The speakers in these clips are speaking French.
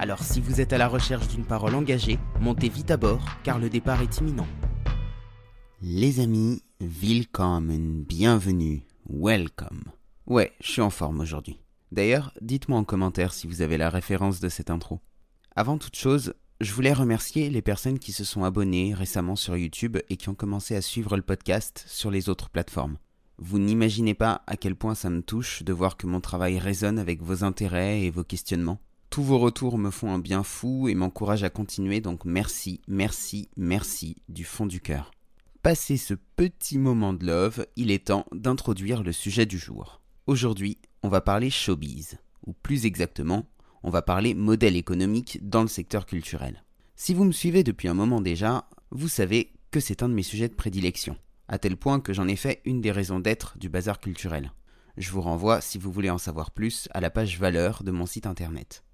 Alors si vous êtes à la recherche d'une parole engagée, montez vite à bord car le départ est imminent. Les amis, willkommen, bienvenue, welcome. Ouais, je suis en forme aujourd'hui. D'ailleurs, dites-moi en commentaire si vous avez la référence de cette intro. Avant toute chose, je voulais remercier les personnes qui se sont abonnées récemment sur YouTube et qui ont commencé à suivre le podcast sur les autres plateformes. Vous n'imaginez pas à quel point ça me touche de voir que mon travail résonne avec vos intérêts et vos questionnements. Tous vos retours me font un bien fou et m'encouragent à continuer, donc merci, merci, merci du fond du cœur. Passé ce petit moment de love, il est temps d'introduire le sujet du jour. Aujourd'hui, on va parler showbiz, ou plus exactement, on va parler modèle économique dans le secteur culturel. Si vous me suivez depuis un moment déjà, vous savez que c'est un de mes sujets de prédilection, à tel point que j'en ai fait une des raisons d'être du bazar culturel. Je vous renvoie, si vous voulez en savoir plus, à la page valeur de mon site internet.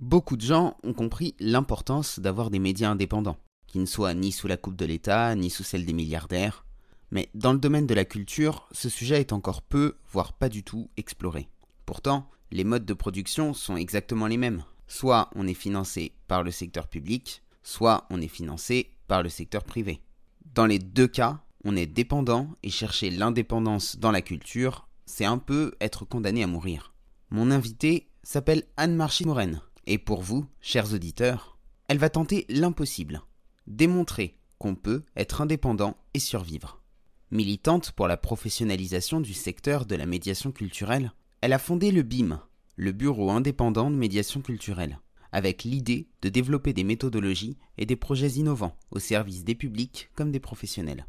Beaucoup de gens ont compris l'importance d'avoir des médias indépendants, qui ne soient ni sous la coupe de l'État, ni sous celle des milliardaires. Mais dans le domaine de la culture, ce sujet est encore peu, voire pas du tout, exploré. Pourtant, les modes de production sont exactement les mêmes. Soit on est financé par le secteur public, soit on est financé par le secteur privé. Dans les deux cas, on est dépendant et chercher l'indépendance dans la culture, c'est un peu être condamné à mourir. Mon invité s'appelle Anne-Marchie Moren. Et pour vous, chers auditeurs, elle va tenter l'impossible, démontrer qu'on peut être indépendant et survivre. Militante pour la professionnalisation du secteur de la médiation culturelle, elle a fondé le BIM, le Bureau indépendant de médiation culturelle, avec l'idée de développer des méthodologies et des projets innovants au service des publics comme des professionnels.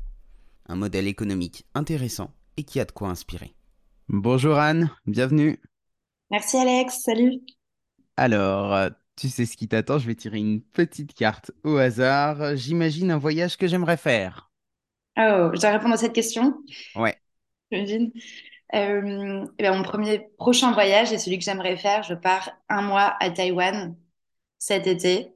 Un modèle économique intéressant et qui a de quoi inspirer. Bonjour Anne, bienvenue. Merci Alex, salut. Alors, euh, tu sais ce qui t'attend, je vais tirer une petite carte au hasard. J'imagine un voyage que j'aimerais faire. Oh, je dois répondre à cette question. Ouais. J'imagine. Euh, eh ben, mon premier prochain voyage et celui que j'aimerais faire, je pars un mois à Taïwan cet été.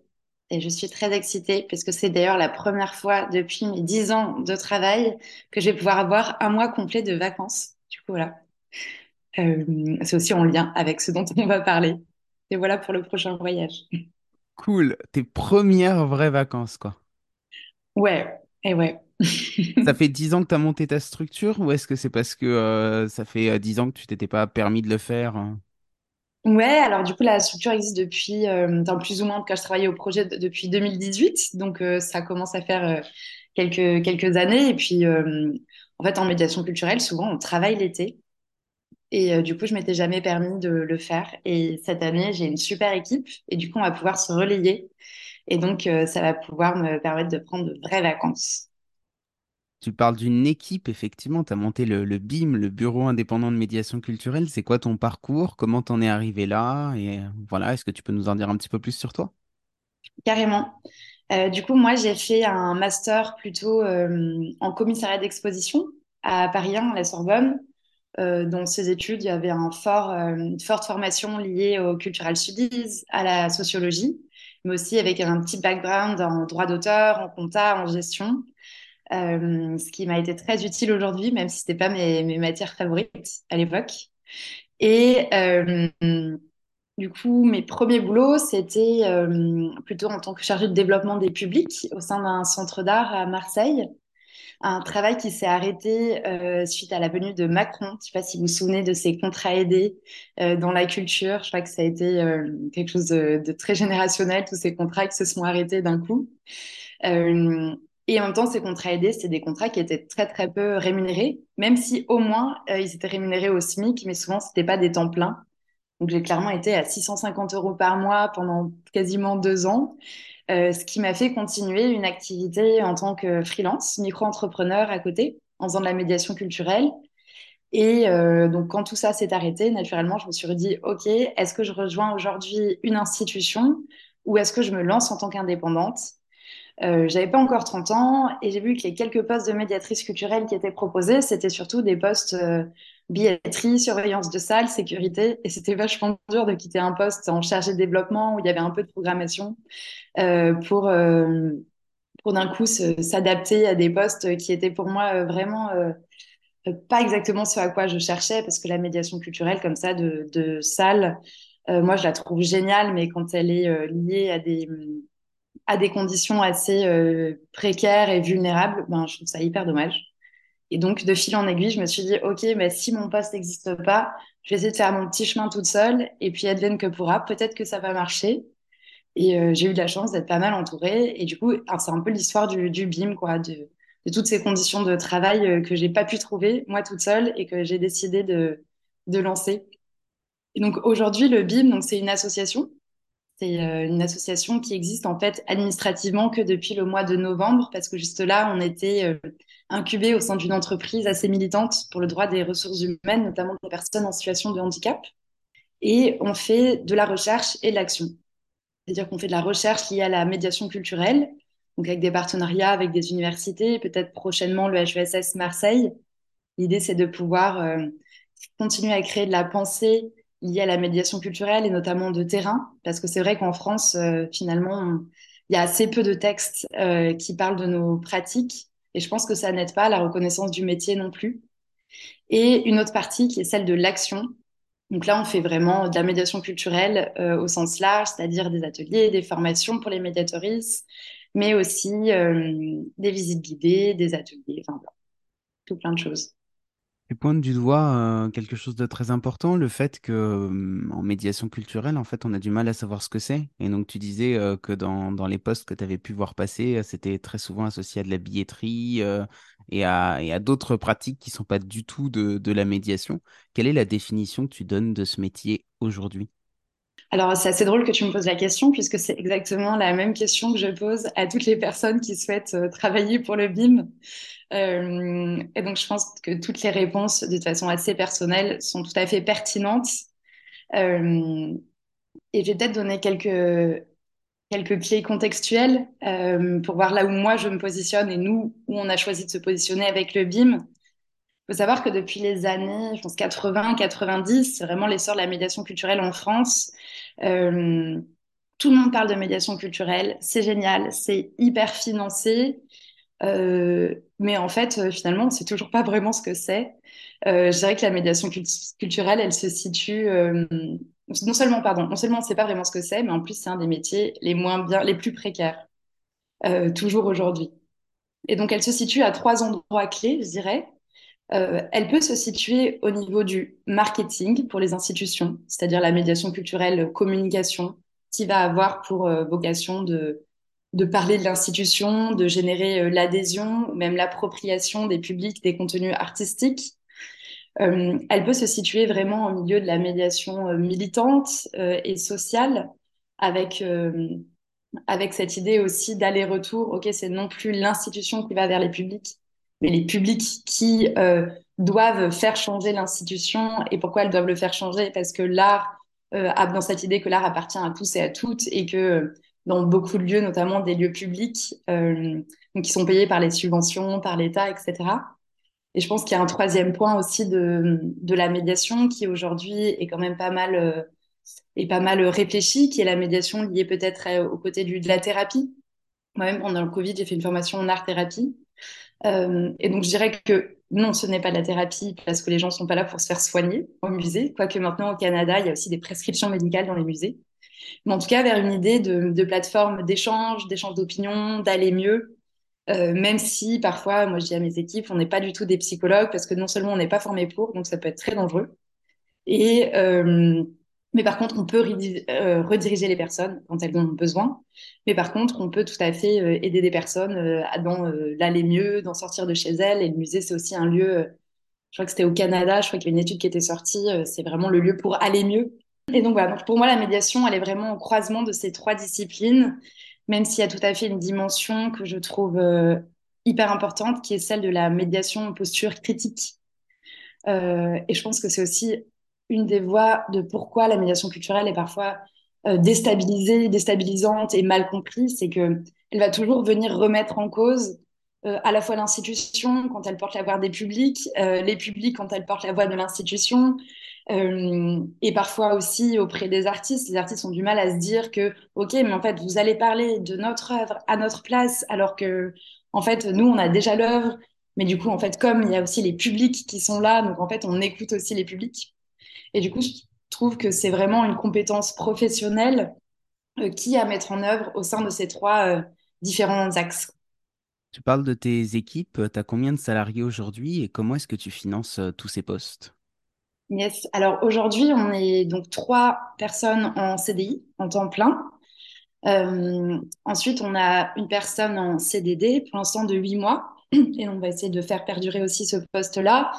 Et je suis très excitée parce que c'est d'ailleurs la première fois depuis mes dix ans de travail que je vais pouvoir avoir un mois complet de vacances. Du coup, voilà. Euh, c'est aussi en lien avec ce dont on va parler. Et voilà pour le prochain voyage. Cool. Tes premières vraies vacances, quoi. Ouais, et ouais. Ça fait dix ans que tu as monté ta structure ou est-ce que c'est parce que euh, ça fait euh, dix ans que tu t'étais pas permis de le faire? hein? Ouais, alors du coup, la structure existe depuis, euh, plus ou moins, quand je travaillais au projet de- depuis 2018. Donc, euh, ça commence à faire euh, quelques, quelques années. Et puis, euh, en fait, en médiation culturelle, souvent, on travaille l'été. Et euh, du coup, je m'étais jamais permis de le faire. Et cette année, j'ai une super équipe. Et du coup, on va pouvoir se relayer. Et donc, euh, ça va pouvoir me permettre de prendre de vraies vacances. Tu parles d'une équipe, effectivement, tu as monté le, le BIM, le Bureau indépendant de médiation culturelle. C'est quoi ton parcours? Comment t'en es arrivé là? Et voilà, est-ce que tu peux nous en dire un petit peu plus sur toi? Carrément. Euh, du coup, moi, j'ai fait un master plutôt en commissariat d'exposition à Paris 1, à la Sorbonne. Euh, dans ces études, il y avait euh, une forte formation liée au cultural studies, à la sociologie, mais aussi avec un petit background en droit d'auteur, en compta, en gestion, euh, ce qui m'a été très utile aujourd'hui, même si c'était pas mes, matières favorites à l'époque. Et du coup, mes premiers boulots, c'était plutôt en tant que chargée de développement des publics au sein d'un centre d'art à Marseille. Un travail qui s'est arrêté euh, suite à la venue de Macron. Je ne sais pas si vous vous souvenez de ces contrats aidés euh, dans la culture. Je crois que ça a été euh, quelque chose de, de très générationnel, tous ces contrats qui se sont arrêtés d'un coup. Et en même temps, ces contrats aidés, c'est des contrats qui étaient très très peu rémunérés, même si au moins ils étaient rémunérés au SMIC, mais souvent c'était pas des temps pleins. Donc j'ai clairement été à 650 euros par mois pendant quasiment deux ans, ce qui m'a fait continuer une activité en tant que freelance, micro-entrepreneur à côté, en faisant de la médiation culturelle. Et euh, donc quand tout ça s'est arrêté, naturellement, je me suis dit, OK, est-ce que je rejoins aujourd'hui une institution ou est-ce que je me lance en tant qu'indépendante? Euh, j'avais pas encore 30 ans et j'ai vu que les quelques postes de médiatrice culturelle qui étaient proposés, c'était surtout des postes euh, billetterie, surveillance de salle, sécurité. Et c'était vachement dur de quitter un poste en chargé de développement où il y avait un peu de programmation euh, pour, euh, pour d'un coup s'adapter à des postes qui étaient pour moi euh, vraiment pas exactement ce à quoi je cherchais parce que la médiation culturelle comme ça de, de salle, moi je la trouve géniale, mais quand elle est liée à des à des conditions assez précaires et vulnérables, ben, je trouve ça hyper dommage. Et donc, de fil en aiguille, je me suis dit, OK, mais si mon poste n'existe pas, je vais essayer de faire mon petit chemin toute seule, et puis advienne que pourra, peut-être que ça va marcher. Et euh, j'ai eu de la chance d'être pas mal entourée. Et du coup, c'est un peu l'histoire du, BIM, quoi, de, toutes ces conditions de travail euh, que j'ai pas pu trouver, moi toute seule, et que j'ai décidé de, lancer. Et donc, aujourd'hui, le BIM, donc, c'est une association c'est euh, une association qui existe en fait administrativement que depuis le mois de novembre, parce que juste là, on était incubé au sein d'une entreprise assez militante pour le droit des ressources humaines, notamment des personnes en situation de handicap. Et on fait de la recherche et de l'action. C'est-à-dire qu'on fait de la recherche liée à la médiation culturelle, donc avec des partenariats avec des universités, peut-être prochainement le HESS Marseille. L'idée, c'est de pouvoir euh, continuer à créer de la pensée liées à la médiation culturelle et notamment de terrain, parce que c'est vrai qu'en France, euh, finalement, il y a assez peu de textes euh, qui parlent de nos pratiques, et je pense que ça n'aide pas la reconnaissance du métier non plus. Et une autre partie qui est celle de l'action. Donc là, on fait vraiment de la médiation culturelle euh, au sens large, c'est-à-dire des ateliers, des formations pour les médiatoristes, mais aussi des visites guidées, des ateliers, enfin tout plein de choses. Tu pointes du doigt quelque chose de très important, le fait que en médiation culturelle, en fait, on a du mal à savoir ce que c'est. Et donc, tu disais que dans, les postes que tu avais pu voir passer, c'était très souvent associé à de la billetterie et à, d'autres pratiques qui sont pas du tout de, de la médiation. Quelle est la définition que tu donnes de ce métier aujourd'hui? Alors, c'est assez drôle que tu me poses la question, puisque c'est exactement la même question que je pose à toutes les personnes qui souhaitent travailler pour le BIM. Euh, et donc, je pense que toutes les réponses, de façon assez personnelle, sont tout à fait pertinentes. Euh, et je vais peut-être donner quelques, quelques clés contextuelles euh, pour voir là où moi je me positionne et nous, où on a choisi de se positionner avec le BIM. Il faut savoir que depuis les années, je pense 80, 90, c'est vraiment l'essor de la médiation culturelle en France. Euh, tout le monde parle de médiation culturelle, c'est génial, c'est hyper financé. Euh, mais en fait, euh, finalement, on ne sait toujours pas vraiment ce que c'est. Euh, je dirais que la médiation culturelle, elle se situe non seulement, pardon, non seulement on ne sait pas vraiment ce que c'est, mais en plus c'est un des métiers les moins bien, les plus précaires, toujours aujourd'hui. Et donc elle se situe à trois endroits clés, je dirais. Elle peut se situer au niveau du marketing pour les institutions, c'est-à-dire la médiation culturelle communication, qui va avoir pour vocation de parler de l'institution, de générer euh, l'adhésion, même l'appropriation des publics des contenus artistiques. Euh, elle peut se situer vraiment au milieu de la médiation euh, militante et sociale, avec, avec cette idée aussi d'aller-retour. Ok, c'est non plus l'institution qui va vers les publics, les publics qui doivent faire changer l'institution. Et pourquoi elles doivent le faire changer? Parce que l'art a dans cette idée que l'art appartient à tous et à toutes et que dans beaucoup de lieux, notamment des lieux publics, euh, qui sont payés par les subventions, par l'État, etc. Et je pense qu'il y a un troisième point aussi de, de la médiation qui aujourd'hui est quand même pas mal, euh, est pas mal réfléchi, qui est la médiation liée peut-être euh, aux côtés du, de la thérapie. Moi-même, pendant le Covid, j'ai fait une formation en art-thérapie. Euh, et donc, je dirais que non, ce n'est pas de la thérapie parce que les gens ne sont pas là pour se faire soigner au musée. Quoique maintenant, au Canada, il y a aussi des prescriptions médicales dans les musées mais en tout cas vers une idée de, plateforme d'échange, d'échange d'opinions, d'aller mieux. Euh, même si parfois, moi je dis à mes équipes, on n'est pas du tout des psychologues parce que non seulement on n'est pas formé pour, donc ça peut être très dangereux. Et euh, mais par contre, on peut euh, rediriger les personnes quand elles ont besoin. Mais par contre, on peut tout à fait euh, aider des personnes euh, à dans l'aller mieux, d'en sortir de chez elles. Et le musée, c'est aussi un lieu. je crois que c'était au Canada. Je crois qu'il y a une étude qui était sortie. c'est vraiment le lieu pour aller mieux. Et donc voilà, donc pour moi, la médiation, elle est vraiment au croisement de ces trois disciplines, même s'il y a tout à fait une dimension que je trouve hyper importante, qui est celle de la médiation en posture critique. Et je pense que c'est aussi une des voies de pourquoi la médiation culturelle est parfois euh, déstabilisée, déstabilisante et mal comprise, c'est que elle va toujours venir remettre en cause euh, à la fois l'institution quand elle porte la voix des publics, euh, les publics quand elle porte la voix de l'institution, et parfois aussi auprès des artistes. Les artistes ont du mal à se dire que, ok, mais en fait, vous allez parler de notre œuvre à notre place, alors que, en fait, nous, on a déjà l'œuvre, mais du coup, en fait, comme il y a aussi les publics qui sont là, donc en fait, on écoute aussi les publics. Et du coup, je trouve que c'est vraiment une compétence professionnelle qui à mettre en œuvre au sein de ces trois différents axes. Tu parles de tes équipes, tu as combien de salariés aujourd'hui et comment est-ce que tu finances euh, tous ces postes? Yes, alors aujourd'hui, on est donc trois personnes en CDI, en temps plein. Euh, ensuite, on a une personne en CDD, pour l'instant de huit mois, et on va essayer de faire perdurer aussi ce poste-là.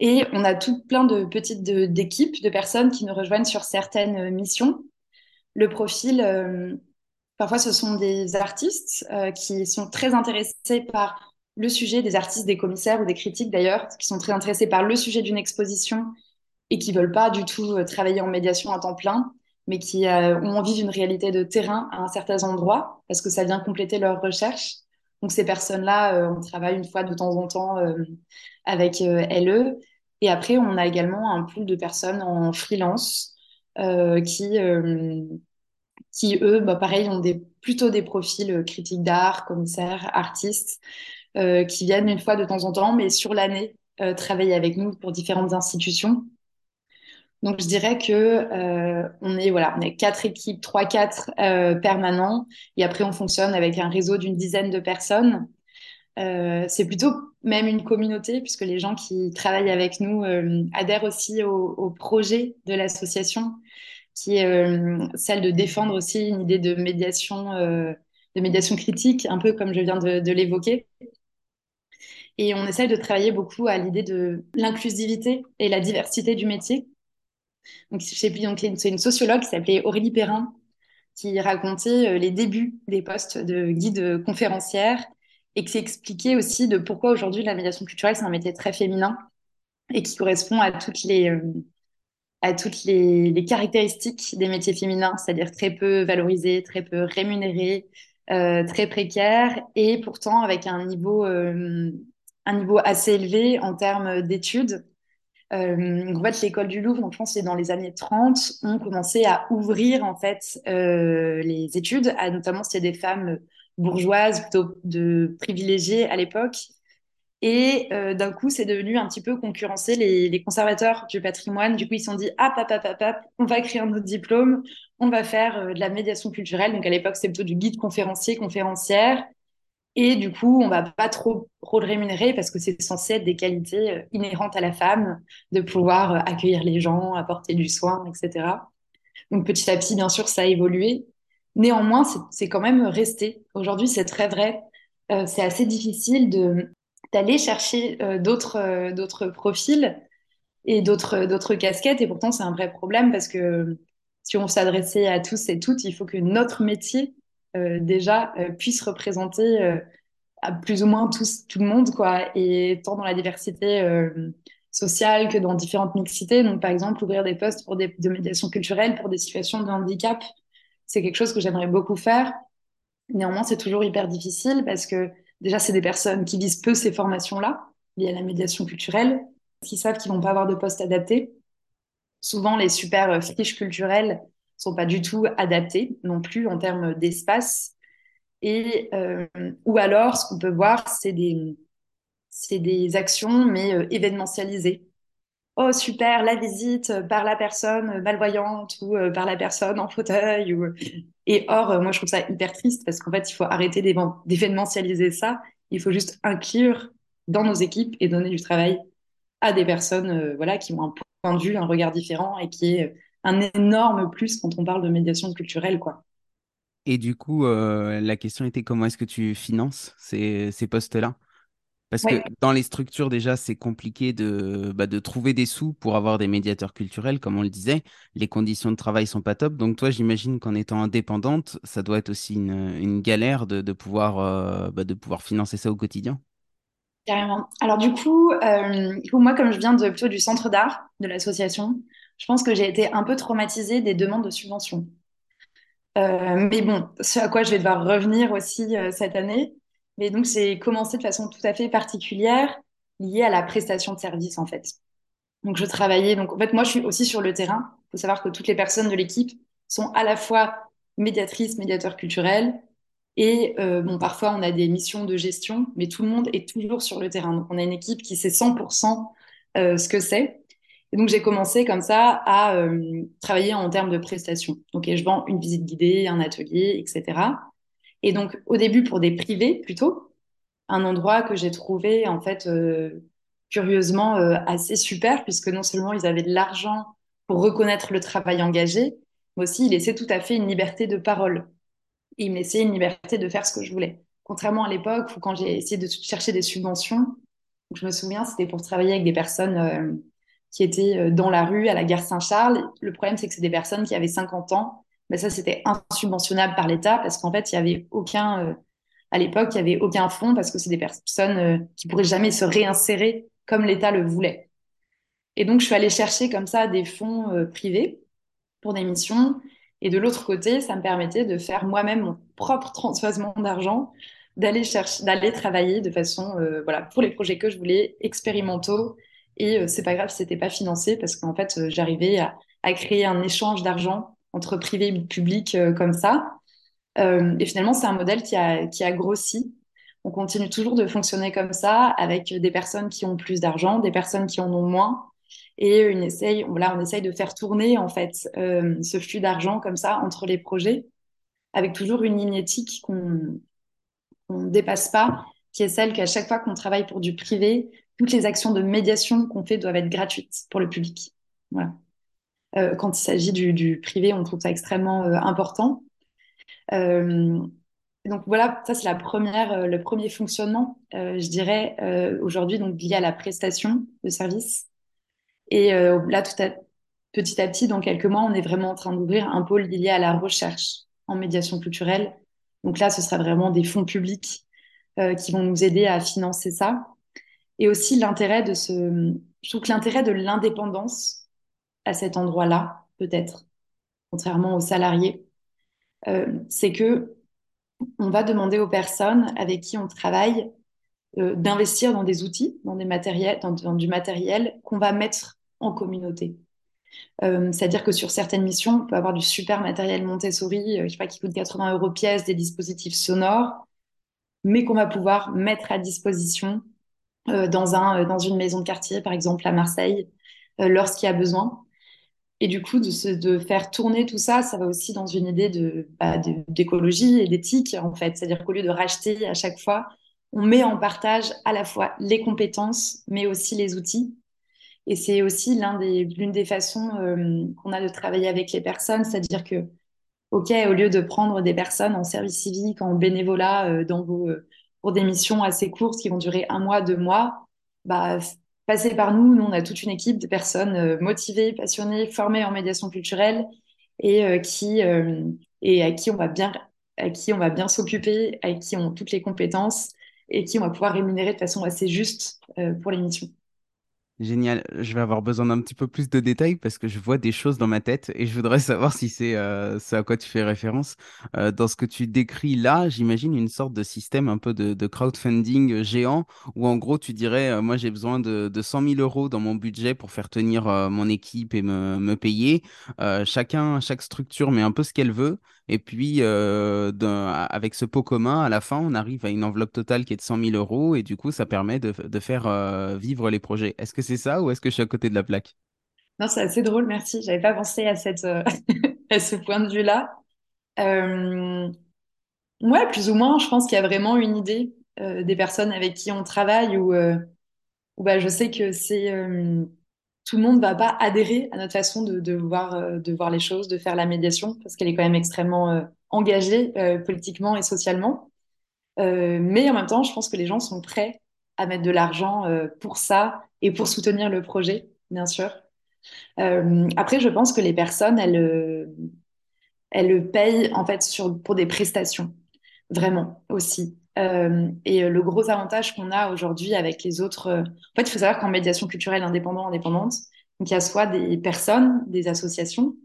Et on a tout plein de petites d'équipes, de, personnes qui nous rejoignent sur certaines missions. Le profil, euh, Parfois, ce sont des artistes euh, qui sont très intéressés par le sujet, des artistes, des commissaires ou des critiques d'ailleurs, qui sont très intéressés par le sujet d'une exposition et qui veulent pas du tout euh, travailler en médiation à temps plein, mais qui euh, ont envie d'une réalité de terrain à un certain endroit parce que ça vient compléter leur recherche. Donc ces personnes-là, on travaille une fois de temps en temps avec LE. Et après, on a également un pool de personnes en freelance qui eux, bah, pareil, ont plutôt des profils euh, critiques d'art, commissaires, artistes, euh, qui viennent une fois de temps en temps, mais sur l'année, euh, travailler avec nous pour différentes institutions. Donc, je dirais que on est voilà, on est quatre équipes, trois, quatre permanents, et après on fonctionne avec un réseau d'une dizaine de personnes. c'est plutôt même une communauté puisque les gens qui travaillent avec nous adhèrent aussi au, projet de l'association qui est euh, celle de défendre aussi une idée de médiation, euh, de médiation critique, un peu comme je viens de, l'évoquer. Et on essaye de travailler beaucoup à l'idée de l'inclusivité et la diversité du métier. Donc, c'est une sociologue qui s'appelait Aurélie Perrin qui racontait euh, les débuts des postes de guide conférencière et qui expliquait aussi de pourquoi aujourd'hui la médiation culturelle c'est un métier très féminin et qui correspond à toutes les à toutes les, caractéristiques des métiers féminins, c'est-à-dire très peu valorisés, très peu rémunérés, euh, très précaires, et pourtant avec un niveau, euh, un niveau assez élevé en termes d'études. Euh, en fait, l'école du Louvre, en France, c'est dans les années 30, ont commencé à ouvrir en fait les études, à, notamment c'était des femmes bourgeoises, plutôt de privilégiées à l'époque, et euh, d'un coup, c'est devenu un petit peu concurrencer les, conservateurs du patrimoine. Du coup, ils se sont dit, ah, pap, pap, pap, on va créer un autre diplôme, on va faire euh, de la médiation culturelle. Donc, à l'époque, c'était plutôt du guide conférencier, conférencière. Et du coup, on va pas trop, trop le rémunérer parce que c'est censé être des qualités euh, inhérentes à la femme, de pouvoir accueillir les gens, apporter du soin, etc. Donc, petit à petit, bien sûr, ça a évolué. Néanmoins, c'est quand même resté. Aujourd'hui, c'est très vrai. c'est assez difficile d'aller chercher euh, d'autres euh, profils et d'autres casquettes. Et pourtant, c'est un vrai problème parce que si on s'adressait à tous et toutes, il faut que notre métier euh, déjà puisse représenter à plus ou moins tous, tout le monde, quoi, et tant dans la diversité sociale que dans différentes mixités. Donc, par exemple, ouvrir des postes pour des de médiation culturelle pour des situations de handicap, c'est quelque chose que j'aimerais beaucoup faire. Néanmoins, c'est toujours hyper difficile parce que Déjà, c'est des personnes qui visent peu ces formations-là, liées à la médiation culturelle, qui savent qu'ils vont pas avoir de poste adapté. Souvent, les super euh, fiches culturelles sont pas du tout adaptées non plus en termes d'espace. Et euh, ou alors, ce qu'on peut voir, c'est des c'est des actions mais euh, événementialisées. Oh super, la visite par la personne malvoyante ou par la personne en fauteuil ou et or, euh, moi, je trouve ça hyper triste parce qu'en fait, il faut arrêter d'événementialiser ça. Il faut juste inclure dans nos équipes et donner du travail à des personnes euh, voilà, qui ont un point de vue, un regard différent et qui est un énorme plus quand on parle de médiation culturelle. Quoi. Et du coup, euh, la question était comment est-ce que tu finances ces, ces postes-là? Parce que dans les structures, déjà, c'est compliqué de, bah, de trouver des sous pour avoir des médiateurs culturels, comme on le disait. Les conditions de travail sont pas top. Donc, toi, j'imagine qu'en étant indépendante, ça doit être aussi une, une galère de, de pouvoir, euh, bah, de pouvoir financer ça au quotidien. Carrément. Alors, du coup, euh, moi, comme je viens de, plutôt du centre d'art de l'association, je pense que j'ai été un peu traumatisée des demandes de subventions. Euh, mais bon, ce à quoi je vais devoir revenir aussi euh, cette année. Mais donc, j'ai commencé de façon tout à fait particulière, liée à la prestation de service, en fait. Donc, je travaillais. Donc, en fait, moi, je suis aussi sur le terrain. Il faut savoir que toutes les personnes de l'équipe sont à la fois médiatrices, médiateurs culturels. Et euh, bon, parfois, on a des missions de gestion, mais tout le monde est toujours sur le terrain. Donc, on a une équipe qui sait 100% euh, ce que c'est. Et donc, j'ai commencé comme ça à euh, travailler en termes de prestations. Donc, je vends une visite guidée, un atelier, etc. Et donc, au début, pour des privés plutôt, un endroit que j'ai trouvé, en fait, euh, curieusement, euh, assez super, puisque non seulement ils avaient de l'argent pour reconnaître le travail engagé, mais aussi ils laissaient tout à fait une liberté de parole. Et ils me laissaient une liberté de faire ce que je voulais. Contrairement à l'époque où, quand j'ai essayé de chercher des subventions, je me souviens, c'était pour travailler avec des personnes qui étaient euh, dans la rue à la gare Saint-Charles. Le problème, c'est que c'est des personnes qui avaient 50 ans. Mais ça, c'était insubventionnable par l'État parce qu'en fait, il y avait aucun, euh, à l'époque, il y avait aucun fonds parce que c'est des personnes euh, qui pourraient jamais se réinsérer comme l'État le voulait. Et donc, je suis allée chercher comme ça des fonds euh, privés pour des missions. Et de l'autre côté, ça me permettait de faire moi-même mon propre transvasement d'argent, d'aller chercher, d'aller travailler de façon, voilà, pour les projets que je voulais, expérimentaux. Et euh, c'est pas grave si c'était pas financé parce qu'en fait, euh, j'arrivais à, créer un échange d'argent entre privé et public euh, comme ça. Et finalement, c'est un modèle qui a, grossi. On continue toujours de fonctionner comme ça avec des personnes qui ont plus d'argent, des personnes qui en ont moins. Et une essaye, voilà, on essaye de faire tourner en fait ce flux d'argent comme ça entre les projets, avec toujours une ligne éthique qu'on ne dépasse pas, qui est celle qu'à chaque fois qu'on travaille pour du privé, toutes les actions de médiation qu'on fait doivent être gratuites pour le public. Euh, quand il s'agit du, privé, on trouve ça extrêmement euh, important. Euh, donc voilà, ça c'est la première, le premier fonctionnement, je dirais, aujourd'hui, donc lié à la prestation de service. Et là, petit à petit, dans quelques mois, on est vraiment en train d'ouvrir un pôle lié à la recherche en médiation culturelle. Donc là, ce sera vraiment des fonds publics qui vont nous aider à financer ça. Et aussi l'intérêt de ce, je l'intérêt de l'indépendance à cet endroit-là, peut-être, contrairement aux salariés, euh, c'est que on va demander aux personnes avec qui on travaille euh, d'investir dans des outils, dans des matériels, dans, du matériel qu'on va mettre en communauté. Euh, C'est-à-dire que sur certaines missions, on peut avoir du super matériel Montessori, je sais pas, qui coûte 80 euros pièce, des dispositifs sonores, mais qu'on va pouvoir mettre à disposition dans, un, dans une maison de quartier, par exemple à Marseille, euh, lorsqu'il y a besoin. Et du coup, de, de, faire tourner tout ça, ça va aussi dans une idée de, bah, d'écologie et d'éthique, en fait. C'est-à-dire qu'au lieu de racheter à chaque fois, on met en partage à la fois les compétences, mais aussi les outils. Et c'est aussi l'un des, l'une des façons euh, qu'on a de travailler avec les personnes, c'est-à-dire que, OK, au lieu de prendre des personnes en service civique, en bénévolat, euh, dans vos, euh, pour des missions assez courtes qui vont durer un mois, deux mois, bah, passer par nous. Nous, on a toute une équipe de personnes euh, motivées, passionnées, formées en médiation culturelle et euh, euh, à qui on va bien on s'occuper, à qui ont toutes les compétences et qui on va pouvoir rémunérer de façon assez juste pour les missions. Génial. Je vais avoir besoin d'un petit peu plus de détails parce que je vois des choses dans ma tête et je voudrais savoir si c'est euh, à quoi tu fais référence. Euh, dans ce que tu décris là, j'imagine une sorte de système un peu de, de crowdfunding géant où en gros tu dirais, euh, moi j'ai besoin de, de 100 000 euros dans mon budget pour faire tenir euh, mon équipe et me, me payer. Euh, chacun, chaque structure met un peu ce qu'elle veut. Et puis, euh, avec ce pot commun, à la fin, on arrive à une enveloppe totale qui est de 100 000 euros et du coup, ça permet de, faire euh, vivre les projets. Est-ce que c'est ça ou est-ce que je suis à côté de la plaque? Non, c'est assez drôle, merci. J'avais pas pensé à euh, ce point de vue-là. Ouais, plus ou moins, je pense qu'il y a vraiment une idée des personnes avec qui on travaille où bah, je sais que c'est tout le monde va pas adhérer à notre façon de, voir, euh, de voir les choses, de faire la médiation, parce qu'elle est quand même extrêmement euh, engagée euh, politiquement et socialement. Mais en même temps, je pense que les gens sont prêts à mettre de l'argent pour ça et pour soutenir le projet, bien sûr. Après, je pense que les personnes, elles, elles le payent en fait pour des prestations, vraiment aussi. Euh, et euh, le gros avantage qu'on a aujourd'hui avec les autres, euh, en fait, il faut savoir qu'en médiation culturelle indépendante, indépendante, donc il y a soit des personnes, des associations,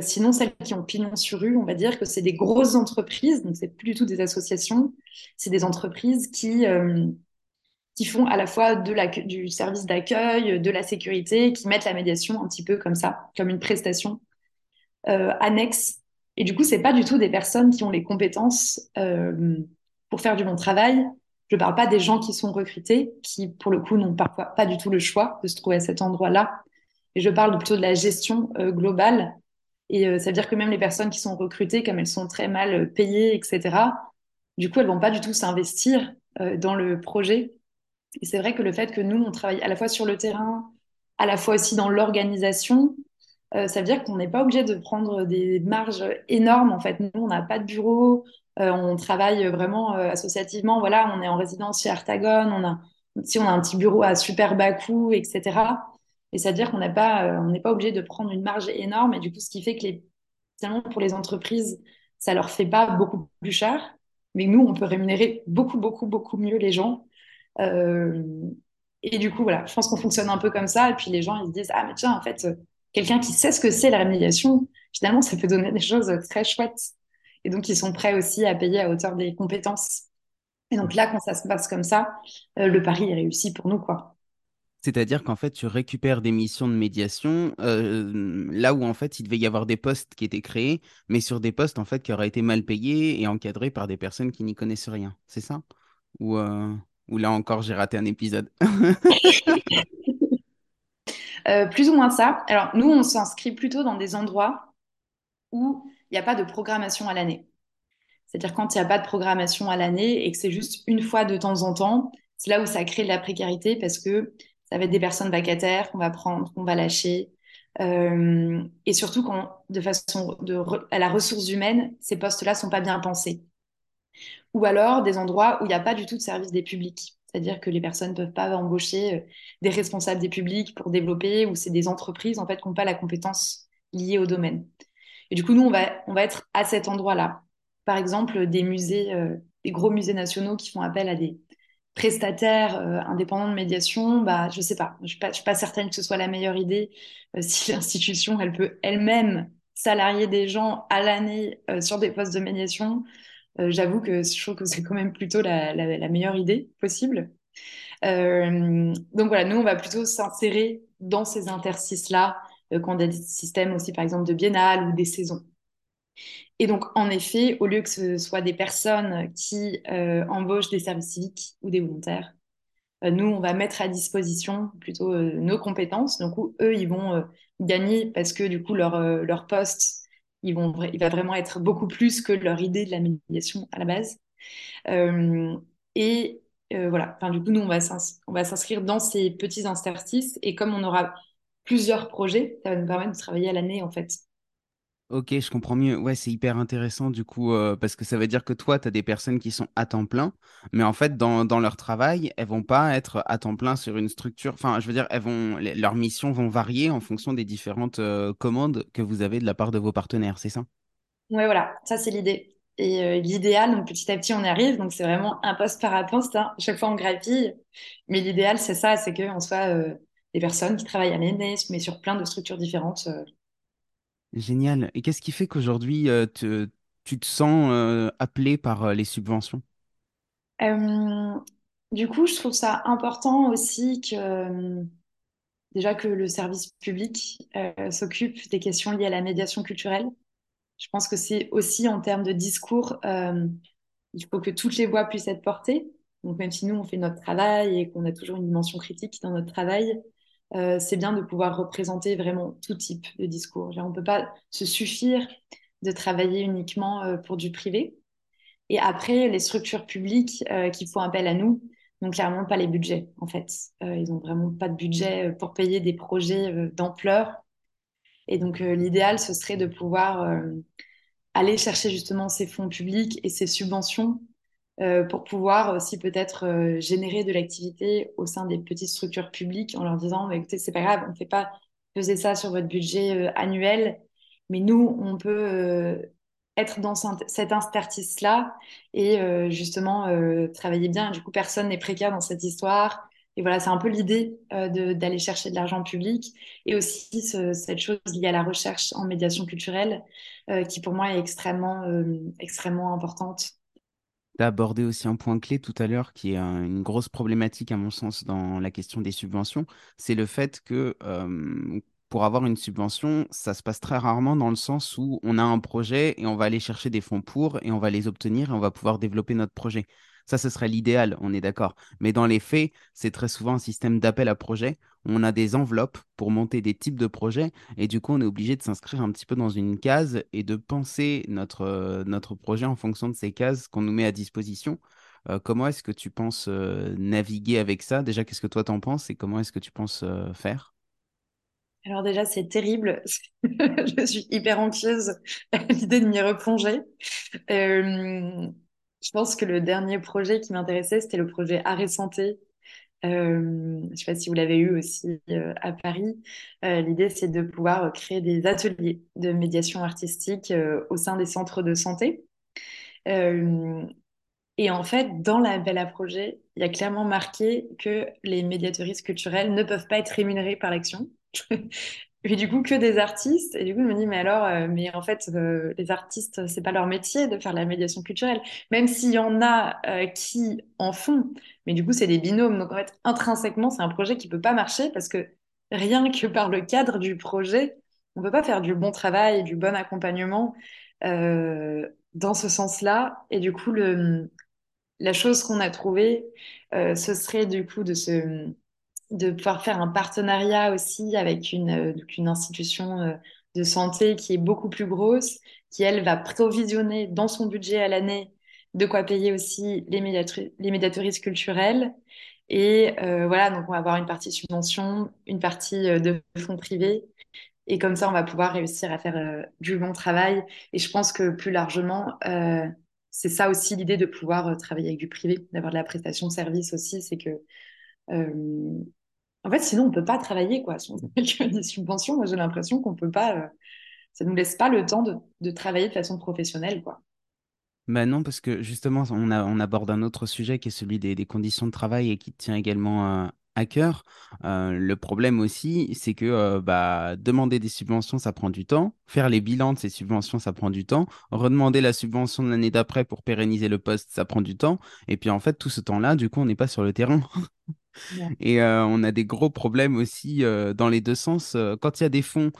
sinon, celles qui ont pignon sur rue, on va dire que c'est des grosses entreprises, donc c'est plus du tout des associations, c'est des entreprises qui, qui font à la fois du service d'accueil, de la sécurité, qui mettent la médiation un petit peu comme ça, comme une prestation annexe. Et du coup, c'est pas du tout des personnes qui ont les compétences pour faire du bon travail. Je ne parle pas des gens qui sont recrutés, qui pour le coup n'ont parfois pas du tout le choix de se trouver à cet endroit-là. Et je parle plutôt de la gestion euh, globale. Et euh, ça veut dire que même les personnes qui sont recrutées, comme elles sont très mal euh, payées, etc., du coup, elles vont pas du tout s'investir dans le projet. Et c'est vrai que le fait que nous, on travaille à la fois sur le terrain, à la fois aussi dans l'organisation, ça veut dire qu'on n'est pas obligé de prendre des marges énormes. En fait, nous, on n'a pas de bureau, on travaille vraiment euh, associativement. Voilà, on est en résidence chez Artagon. On a, si on a un petit bureau à super bas coût, etc. Et c'est-à-dire qu'on n'est pas, euh, on n'est pas obligé de prendre une marge énorme. Et du coup, ce qui fait que les, finalement, pour les entreprises, ça leur fait pas beaucoup plus cher. Mais nous, on peut rémunérer beaucoup, beaucoup, beaucoup mieux les gens. et du coup, voilà, je pense qu'on fonctionne un peu comme ça. Et puis les gens, ils se disent, ah, mais tiens, en fait, quelqu'un qui sait ce que c'est la rémunération, finalement, ça peut donner des choses très chouettes. Et donc, ils sont prêts aussi à payer à hauteur des compétences. Et donc là, quand ça se passe comme ça, euh, le pari est réussi pour nous, quoi. C'est-à-dire qu'en fait, tu récupères des missions de médiation euh, là où en fait il devait y avoir des postes qui étaient créés, mais sur des postes en fait qui auraient été mal payés et encadrés par des personnes qui n'y connaissent rien. C'est ça? Ou, euh, ou là encore j'ai raté un épisode Plus ou moins ça. Alors nous, on s'inscrit plutôt dans des endroits où il n'y a pas de programmation à l'année. C'est-à-dire quand il n'y a pas de programmation à l'année et que c'est juste une fois de temps en temps, c'est là où ça crée de la précarité parce que ça va être des personnes vacataires qu'on va prendre, qu'on va lâcher. Euh, et surtout quand, de façon à la ressource humaine, ces postes-là sont pas bien pensés. Ou alors des endroits où il n'y a pas du tout de service des publics. C'est-à-dire que les personnes ne peuvent pas embaucher euh, des responsables des publics pour développer, ou c'est des entreprises en fait qui n'ont pas la compétence liée au domaine. Et du coup, nous, on va, être à cet endroit-là. Par exemple, des musées, euh, des gros musées nationaux qui font appel à des prestataires euh, indépendants de médiation, bah, je sais pas. Je suis pas, suis pas certaine que ce soit la meilleure idée. Euh, si l'institution, elle peut elle-même salarier des gens à l'année sur des postes de médiation, j'avoue que je trouve que c'est quand même plutôt la, la, meilleure idée possible. donc voilà, nous, on va plutôt s'insérer dans ces interstices-là quand on a des systèmes aussi, par exemple, de biennale ou des saisons. Et donc, en effet, au lieu que ce soit des personnes qui euh, embauchent des services civiques ou des volontaires, euh, nous, on va mettre à disposition plutôt nos compétences. Donc, eux, ils vont gagner parce que du coup, leur, leur poste, il va vraiment être beaucoup plus que leur idée de la médiation à la base. et voilà, enfin, du coup, nous, on va s'inscrire dans ces petits interstices. Et comme on aura plusieurs projets. Ça va nous permettre de travailler à l'année, en fait. Ok, je comprends mieux. Ouais, c'est hyper intéressant du coup, euh, parce que ça veut dire que toi, tu as des personnes qui sont à temps plein, mais en fait, dans, dans, leur travail, elles vont pas être à temps plein sur une structure. Enfin, je veux dire, elles vont, leurs missions vont varier en fonction des différentes euh, commandes que vous avez de la part de vos partenaires, c'est ça? Ouais, voilà, ça c'est l'idée. Et euh, l'idéal, donc petit à petit, on y arrive. Donc c'est vraiment un poste par un poste. Hein. Chaque fois, on grappille. Mais l'idéal, c'est ça, c'est qu'on soit des personnes qui travaillent à l'ENS, mais sur plein de structures différentes. Euh. Génial. Et qu'est-ce qui fait qu'aujourd'hui, euh, tu te sens euh, appelé par les subventions? Du coup, je trouve ça important aussi que déjà que le service public s'occupe des questions liées à la médiation culturelle. Je pense que c'est aussi en termes de discours, il faut que toutes les voix puissent être portées. Donc même si nous, on fait notre travail et qu'on a toujours une dimension critique dans notre travail, euh, c'est bien de pouvoir représenter vraiment tout type de discours. on ne peut pas se suffire de travailler uniquement euh, pour du privé. Et après, les structures publiques euh, qui font appel à nous n'ont clairement pas les budgets, en fait. ils n'ont vraiment pas de budget pour payer des projets d'ampleur. Et donc, l'idéal, ce serait de pouvoir aller chercher justement ces fonds publics et ces subventions euh, pour pouvoir aussi peut-être euh, générer de l'activité au sein des petites structures publiques en leur disant écoutez, c'est pas grave, on ne fait pas peser ça sur votre budget euh, annuel, mais nous, on peut être dans cet interstice-là et justement travailler bien. Du coup, personne n'est précaire dans cette histoire et voilà, c'est un peu l'idée d'aller chercher de l'argent public et aussi cette chose liée à la recherche en médiation culturelle qui pour moi est extrêmement, extrêmement importante. Tu as abordé aussi un point clé tout à l'heure qui est une grosse problématique à mon sens dans la question des subventions, c'est le fait que pour avoir une subvention, ça se passe très rarement dans le sens où on a un projet et on va aller chercher des fonds pour et on va les obtenir et on va pouvoir développer notre projet. Ça, ce serait l'idéal, on est d'accord. Mais dans les faits, c'est très souvent un système d'appel à projet. On a des enveloppes pour monter des types de projets et du coup, on est obligé de s'inscrire un petit peu dans une case et de penser notre, euh, notre projet en fonction de ces cases qu'on nous met à disposition. Euh, comment est-ce que tu penses euh, naviguer avec ça? Déjà, qu'est-ce que toi t'en penses et comment est-ce que tu penses faire? Alors déjà, c'est terrible. je suis hyper anxieuse à l'idée de m'y replonger. Je pense que le dernier projet qui m'intéressait, c'était le projet Arrêt Santé. Euh, je ne sais pas si vous l'avez eu aussi euh, à Paris. Euh, l'idée, c'est de pouvoir créer des ateliers de médiation artistique au sein des centres de santé. et en fait, dans l'appel à projet, il y a clairement marqué que les médiatoristes culturels ne peuvent pas être rémunérés par l'action. Et du coup, que des artistes. Et du coup, je me dis, mais alors, euh, mais en fait, euh, les artistes, c'est pas leur métier de faire la médiation culturelle. Même s'il y en a euh, qui en font. Mais du coup, c'est des binômes. Donc, en fait, intrinsèquement, c'est un projet qui peut pas marcher parce que rien que par le cadre du projet, on peut pas faire du bon travail, du bon accompagnement dans ce sens-là. Et du coup, le, la chose qu'on a trouvée, ce serait du coup de se de pouvoir faire un partenariat aussi avec une, euh, une institution euh, de santé qui est beaucoup plus grosse, qui, elle, va provisionner dans son budget à l'année de quoi payer aussi les, les médiatoristes culturels. Et euh, voilà, donc on va avoir une partie subvention, une partie de fonds privés. Et comme ça, on va pouvoir réussir à faire du bon travail. Et je pense que plus largement, c'est ça aussi l'idée de pouvoir travailler avec du privé, d'avoir de la prestation de service aussi. C'est que en fait, sinon, on ne peut pas travailler, quoi. Si on a des subventions, moi, j'ai l'impression qu'on peut pas. Euh, ça ne nous laisse pas le temps de, travailler de façon professionnelle, quoi. Ben non, parce que justement, on, aborde un autre sujet qui est celui des, conditions de travail et qui tient également euh, à cœur. Euh, le problème aussi, c'est que bah, demander des subventions, ça prend du temps. Faire les bilans de ces subventions, ça prend du temps. Redemander la subvention de l'année d'après pour pérenniser le poste, ça prend du temps. Et puis en fait, tout ce temps-là, du coup, on n'est pas sur le terrain. Et euh, on a des gros problèmes aussi euh, dans les deux sens. Euh, quand il y a des fonds,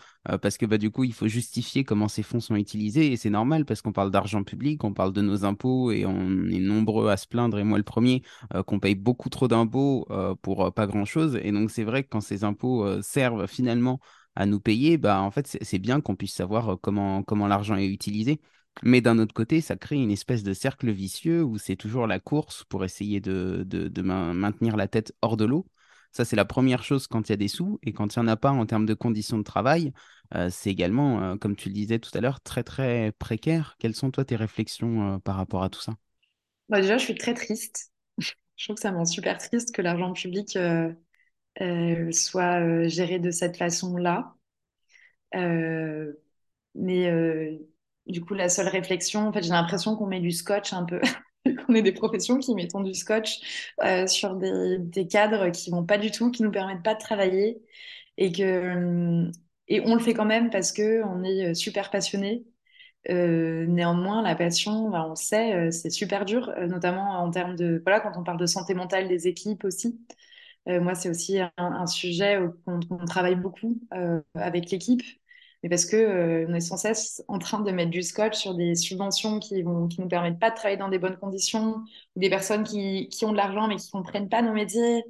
parce que bah, du coup, il faut justifier comment ces fonds sont utilisés. Et c'est normal parce qu'on parle d'argent public, on parle de nos impôts et on est nombreux à se plaindre, et moi le premier, qu'on paye beaucoup trop d'impôts pour pas grand-chose. Et donc, c'est vrai que quand ces impôts servent finalement à nous payer, bah, en fait, c'est bien qu'on puisse savoir comment, comment l'argent est utilisé. Mais d'un autre côté, ça crée une espèce de cercle vicieux où c'est toujours la course pour essayer de, maintenir la tête hors de l'eau. Ça, c'est la première chose quand il y a des sous. Et quand il n'y en a pas en termes de conditions de travail, euh, c'est également, euh, comme tu le disais tout à l'heure, très, très précaire. Quelles sont, toi, tes réflexions euh, par rapport à tout ça? Bah, Déjà, je suis très triste. je trouve que ça me super triste que l'argent public soit géré de cette façon-là. mais du coup, la seule réflexion, en fait, j'ai l'impression qu'on met du scotch un peu. qu'on est des professions qui mettons du scotch euh, sur des, cadres qui vont pas du tout, qui nous permettent pas de travailler et que euh, on le fait quand même parce que on est euh, super passionné. Néanmoins, la passion, ben, on sait, c'est super dur, notamment en termes de voilà quand on parle de santé mentale des équipes aussi. moi, c'est aussi un sujet qu'on travaille beaucoup avec l'équipe mais parce que euh, on est sans cesse en train de mettre du scotch sur des subventions qui vont qui nous permettent pas de travailler dans des bonnes conditions ou des personnes qui, qui ont de l'argent mais qui comprennent pas nos métiers.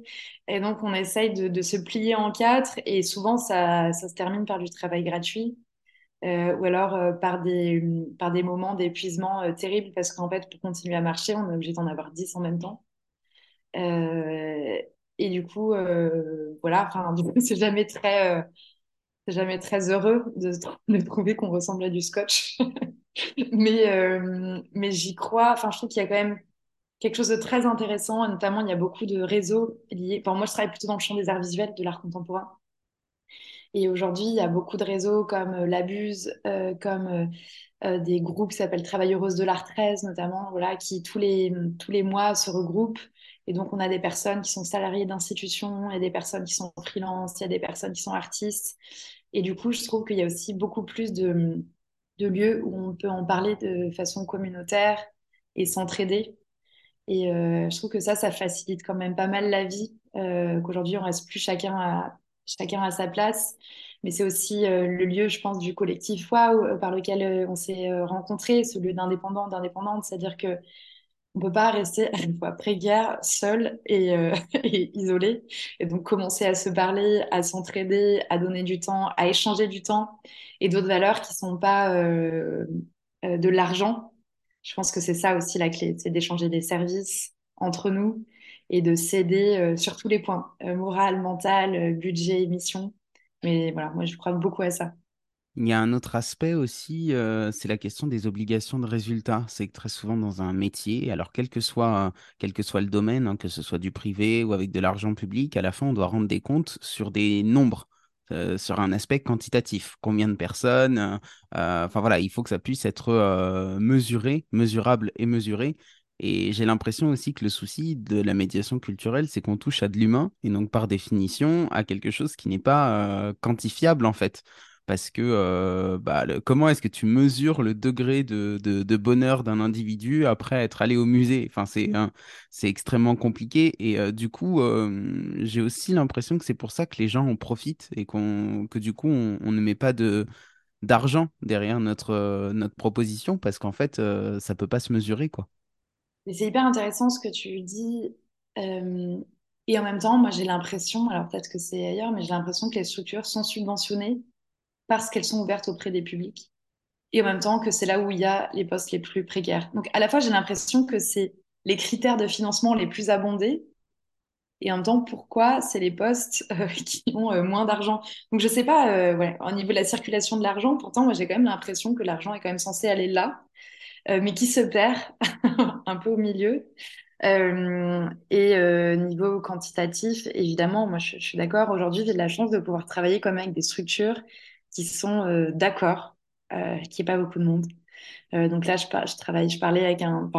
Et donc on essaye de, se plier en quatre et souvent ça, ça se termine par du travail gratuit euh, ou alors euh, par des par des moments d'épuisement terribles parce qu'en fait pour continuer à marcher on est obligé d'en avoir 10 en même temps. Et du coup voilà enfin c'est jamais très jamais très heureux de, de trouver qu'on ressemble à du scotch. mais euh, mais j'y crois. Enfin, je trouve qu'il y a quand même quelque chose de très intéressant. notamment, il y a beaucoup de réseaux liés. Enfin, moi, je travaille plutôt dans le champ des arts visuels, de l'art contemporain. Et aujourd'hui, il y a beaucoup de réseaux comme euh, l'Abuse, euh, comme des groupes qui s'appellent Travailleuses de l'Art 13, notamment, voilà, qui tous les, tous les mois se regroupent Et donc, on a des personnes qui sont salariées d'institutions, et des personnes qui sont freelance, il y a des personnes qui sont artistes. Et du coup, je trouve qu'il y a aussi beaucoup plus de, de lieux où on peut en parler de façon communautaire et s'entraider. Et euh, je trouve que ça, ça facilite quand même pas mal la vie, euh, qu'aujourd'hui, on reste plus chacun à, chacun à sa place. Mais c'est aussi euh, le lieu, je pense, du collectif Waouh, par lequel on s'est rencontrés, ce lieu d'indépendant, d'indépendante. C'est-à-dire que on peut pas rester précaire, seul et, et, isolé. Et donc commencer à se parler, à s'entraider, à donner du temps, à échanger du temps et d'autres valeurs qui sont pas de l'argent, je pense que c'est ça aussi la clé, c'est d'échanger des services entre nous et de s'aider euh, sur tous les points, euh, moral, mental, euh, budget, mission. Mais voilà, moi je crois beaucoup à ça. Il y a un autre aspect aussi, c'est la question des obligations de résultat. C'est que très souvent dans un métier, alors quel que soit, quel que soit le domaine, hein, que ce soit du privé ou avec de l'argent public, à la fin on doit rendre des comptes sur des nombres. Sur un aspect quantitatif. Combien de personnes euh, Enfin voilà, il faut que ça puisse être mesuré, mesurable et mesuré. Et j'ai l'impression aussi que le souci de la médiation culturelle, c'est qu'on touche à de l'humain et donc par définition à quelque chose qui n'est pas quantifiable en fait parce que euh, bah, comment est-ce que tu mesures le degré de, bonheur d'un individu après être allé au musée? Enfin, c'est extrêmement compliqué et euh, du coup, euh, j'ai aussi l'impression que c'est pour ça que les gens en profitent et qu'on que du coup, on, ne met pas d'argent derrière notre notre proposition parce qu'en fait, ça peut pas se mesurer. C'est hyper intéressant ce que tu dis. Et en même temps, moi j'ai l'impression, alors peut-être que c'est ailleurs, mais j'ai l'impression que les structures sont subventionnées parce qu'elles sont ouvertes auprès des publics. Et en même temps que c'est là où il y a les postes les plus précaires. Donc à la fois, j'ai l'impression que c'est les critères de financement les plus abondés. Et en même temps, pourquoi c'est les postes euh, qui ont euh, moins d'argent Donc je sais pas, euh, au niveau de la circulation de l'argent, pourtant, moi j'ai quand même l'impression que l'argent est quand même censé aller là, mais qui se perd un peu au milieu. et niveau quantitatif, évidemment, moi je, je suis d'accord. Aujourd'hui, j'ai de la chance de pouvoir travailler comme avec des structures qui sont euh, d'accord, euh, qui ait pas beaucoup de monde. Euh, donc là, je, travaille, je parlais avec un.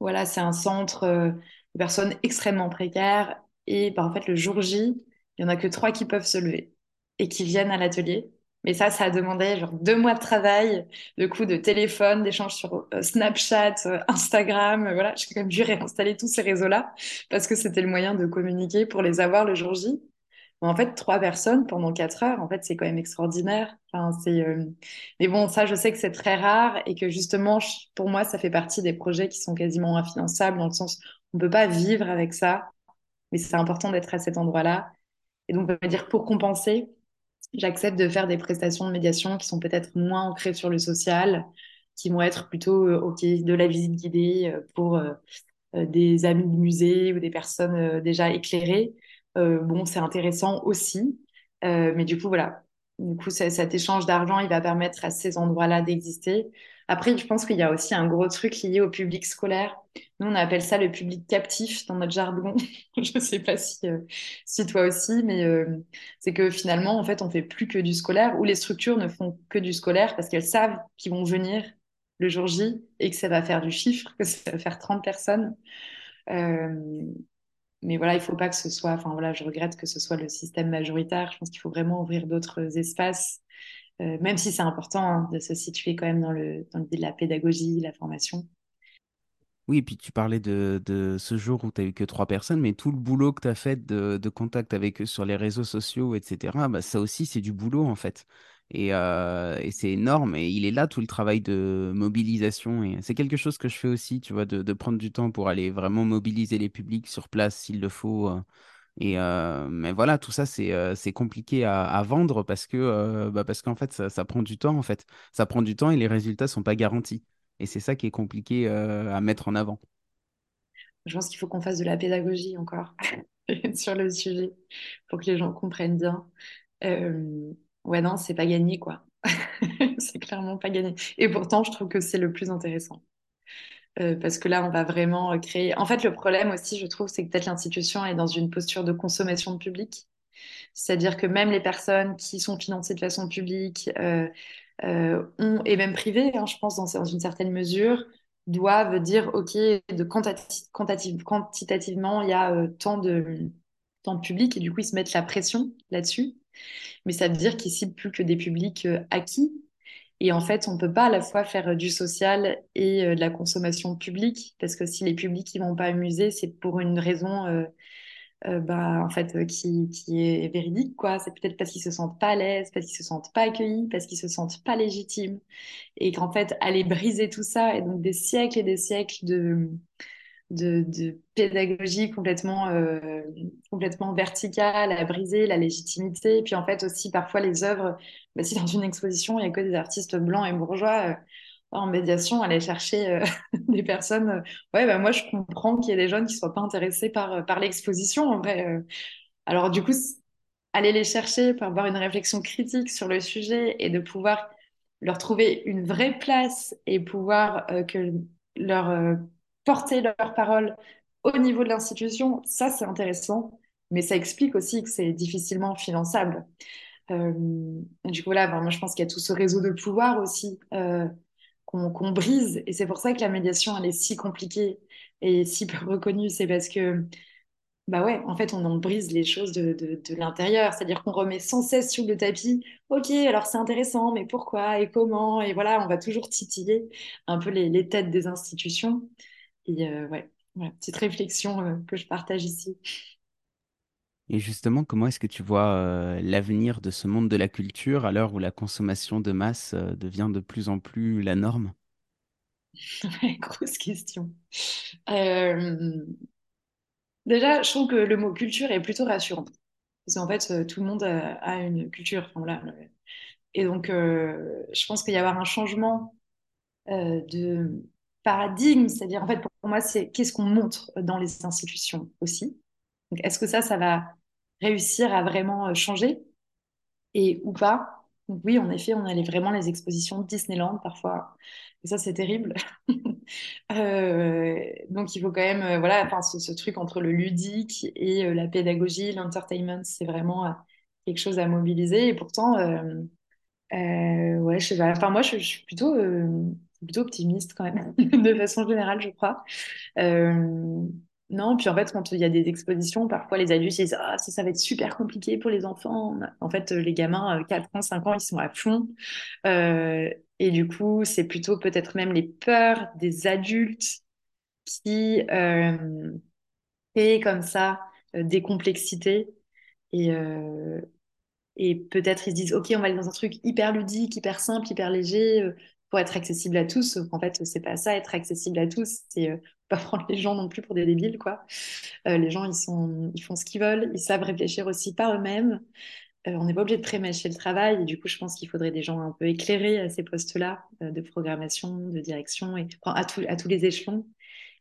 Voilà, c'est un centre de personnes extrêmement précaires. Et bah, en fait, le jour J, il n'y en a que trois qui peuvent se lever et qui viennent à l'atelier. Mais ça, ça a demandé genre deux mois de travail, de coups de téléphone, d'échanges sur Snapchat, Instagram. voilà, j'ai quand même dû réinstaller tous ces réseaux-là parce que c'était le moyen de communiquer pour les avoir le jour J. En fait, trois personnes pendant quatre heures, en fait, c'est quand même extraordinaire. Enfin, c'est, euh, Mais bon, ça, je sais que c'est très rare et que justement, pour moi, ça fait partie des projets qui sont quasiment infinançables dans le sens on ne peut pas vivre avec ça, mais c'est important d'être à cet endroit-là. Et donc, dire pour compenser, j'accepte de faire des prestations de médiation qui sont peut-être moins ancrées sur le social, qui vont être plutôt euh, de la visite guidée euh, pour des amis de musée ou des personnes déjà éclairées bon, c'est intéressant aussi. Euh, mais du coup, voilà. Du coup, cet échange d'argent, il va permettre à ces endroits-là d'exister. Après, je pense qu'il y a aussi un gros truc lié au public scolaire. Nous, on appelle ça le public captif dans notre jargon. je ne sais pas si, euh, si toi aussi, mais c'est que finalement, en fait, on fait plus que du scolaire ou les structures ne font que du scolaire parce qu'elles savent qu'ils vont venir le jour J et que ça va faire du chiffre, que ça va faire 30 personnes. Euh, mais voilà, il faut pas que ce soit, enfin voilà, je regrette que ce soit le système majoritaire. Je pense qu'il faut vraiment ouvrir d'autres espaces, euh, même si c'est important hein, de se situer quand même dans le, dans de la pédagogie, la formation. Oui, et puis tu parlais de, de ce jour où tu n'as eu que trois personnes, mais tout le boulot que tu as fait de, de, contact avec eux sur les réseaux sociaux, etc., bah, ça aussi, c'est du boulot en fait. Et, euh, et c'est énorme. Et il est là tout le travail de mobilisation. C'est quelque chose que je fais aussi, tu vois, de, prendre du temps pour aller vraiment mobiliser les publics sur place s'il le faut. Euh. Euh, mais voilà, tout ça, c'est compliqué à, à, vendre parce que bah parce qu'en fait, ça, ça, prend du temps, en fait. Ça prend du temps et les résultats sont pas garantis. Et c'est ça qui est compliqué à mettre en avant. Je pense qu'il faut qu'on fasse de la pédagogie encore sur le sujet pour que les gens comprennent bien. Ouais, non, c'est pas gagné, quoi. c'est clairement pas gagné. Et pourtant, je trouve que c'est le plus intéressant. Euh, parce que là, on va vraiment euh, créer. En fait, le problème aussi, je trouve, c'est que peut-être l'institution est dans une posture de consommation de public. C'est-à-dire que même les personnes qui sont financées de façon publique euh, ont, et même privées, hein, je pense, dans, une certaine mesure, doivent dire, OK, de quantitative, quantitativement, il y a tant de, de public, et du coup, ils se mettent la pression là-dessus. Mais ça veut dire qu'ils ciblent plus que des publics euh, acquis. Et en fait, on ne peut pas à la fois faire euh, du social et de la consommation publique, parce que si les publics ne vont pas amuser, c'est pour une raison euh, bah, en fait, euh, qui, qui, est véridique, quoi. C'est peut-être parce qu'ils se sentent pas à l'aise, parce qu'ils se sentent pas accueillis, parce qu'ils se sentent pas légitimes. Et qu'en fait, aller briser tout ça, et donc des siècles et des siècles de, de, pédagogie complètement, euh, complètement verticale à briser la légitimité. Et puis en fait, aussi, parfois, les œuvres, bah, si dans une exposition, il n'y a que des artistes blancs et bourgeois, en médiation, aller chercher euh, des personnes. Euh, ouais, bah, moi, je comprends qu'il y ait des jeunes qui ne soient pas intéressés par, euh, par l'exposition, en vrai. Alors, du coup, aller les chercher pour avoir une réflexion critique sur le sujet et de pouvoir leur trouver une vraie place et pouvoir que leur porter leur parole au niveau de l'institution, ça, c'est intéressant. Mais ça explique aussi que c'est difficilement finançable. du coup, là, moi, je pense qu'il y a tout ce réseau de pouvoir aussi qu'on brise. Et c'est pour ça que la médiation, elle est si compliquée et si peu reconnue. C'est parce que, bah ouais, en fait, on en brise les choses de, l'intérieur. C'est-à-dire qu'on remet sans cesse sur le tapis. Ok, alors c'est intéressant, mais pourquoi et comment? Et voilà, on va toujours titiller un peu les têtes des institutions. Et euh, ouais, voilà, petite réflexion euh, que je partage ici. Et justement, comment est-ce que tu vois euh, l'avenir de ce monde de la culture à l'heure où la consommation de masse euh, devient de plus en plus la norme? Grosse question. Déjà, je trouve que le mot culture est plutôt rassurant. Parce qu'en fait, tout le monde a, une culture. Enfin, Et donc, je pense qu'il y avoir un changement de paradigme. C'est-à-dire, en fait, pour moi, c'est qu'est-ce qu'on montre dans les institutions aussi. Est-ce que ça, ça va réussir à vraiment euh, changer? Et ou pas? Donc oui, en effet, on a vraiment les expositions Disneyland parfois. Et ça, c'est terrible. euh, donc il faut quand même, euh, voilà, enfin, ce, truc entre le ludique et la pédagogie, l'entertainment, c'est vraiment quelque chose à mobiliser. Et pourtant, ouais, je sais pas. Enfin, moi, je suis plutôt plutôt optimiste quand même, de façon générale, je crois. Euh, non, puis en fait, quand il y a des expositions, parfois les adultes disent Ah, ça, ça va être super compliqué pour les enfants. En fait, les gamins, 4 euh, ans, 5 ans, ils sont à fond. Euh, et du coup, c'est plutôt peut-être même les peurs des adultes qui créent comme ça des complexités. Et, et peut-être ils se disent Ok, on va aller dans un truc hyper ludique, hyper simple, hyper léger être accessible à tous. En fait, c'est pas ça, être accessible à tous. C'est pas prendre les gens non plus pour des débiles, quoi. Euh, les gens, ils, sont, ils font ce qu'ils veulent, ils savent réfléchir aussi par eux-mêmes. Euh, on n'est pas obligé de prémâcher le travail, du coup, je pense qu'il faudrait des gens un peu éclairés à ces postes-là, euh, de programmation, de direction, et à, à tous les échelons.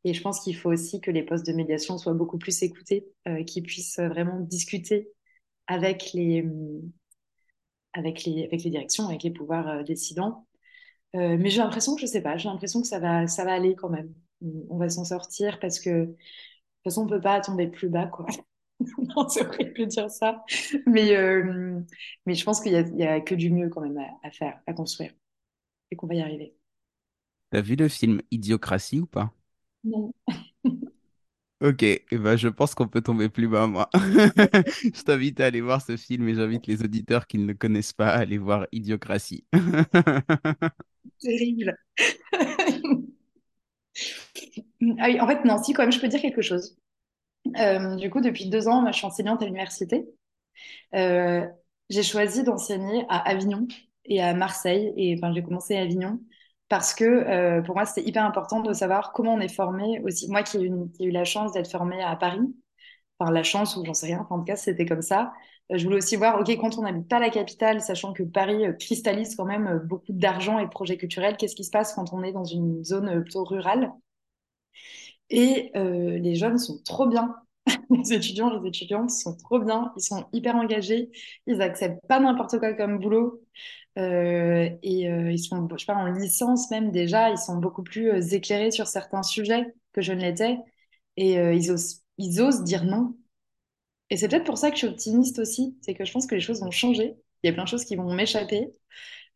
Et je pense qu'il faut aussi que les postes de médiation soient beaucoup plus écoutés, qu'ils puissent vraiment discuter avec les, avec les, avec les directions, avec les pouvoirs décidants. Mais j'ai l'impression que je sais pas, j'ai l'impression que ça va, ça va aller quand même on va s'en sortir parce que de toute façon, on peut pas tomber plus bas, quoi. non, c'est horrible de dire ça. Mais, euh, mais je pense qu'il y, a que du mieux quand même à, faire, à construire. Et qu'on va y arriver. T'as vu le film Idiocratie ou pas? Non. Ok, eh ben je pense qu'on peut tomber plus bas, moi. je t'invite à aller voir ce film et j'invite les auditeurs qui ne le connaissent pas à aller voir Idiocratie. Terrible. Ah en fait, non, si, quand même, je peux dire quelque chose. Euh, du coup, depuis deux ans, je suis enseignante à l'université. Euh, j'ai choisi d'enseigner à Avignon et à Marseille. Et enfin, j'ai commencé à Avignon parce que euh, pour moi, c'était hyper important de savoir comment on est formé aussi. Moi qui ai, eu la chance d'être formée à Paris, enfin la chance ou j'en sais rien, en tout cas, c'était comme ça. Je voulais aussi voir, OK, quand on n'habite pas la capitale, sachant que Paris cristallise quand même beaucoup d'argent et de projets culturels, qu'est-ce qui se passe quand on est dans une zone plutôt rurale? Et euh, les jeunes sont trop bien. les étudiants, les étudiantes sont trop bien. Ils sont hyper engagés. Ils acceptent pas n'importe quoi comme boulot. Euh, et euh, ils sont, je sais pas, en licence même déjà, ils sont beaucoup plus euh, éclairés sur certains sujets que je ne l'étais. Et euh, ils, osent, ils osent dire non. Et c'est peut-être pour ça que je suis optimiste aussi. C'est que je pense que les choses vont changer. Il y a plein de choses qui vont m'échapper.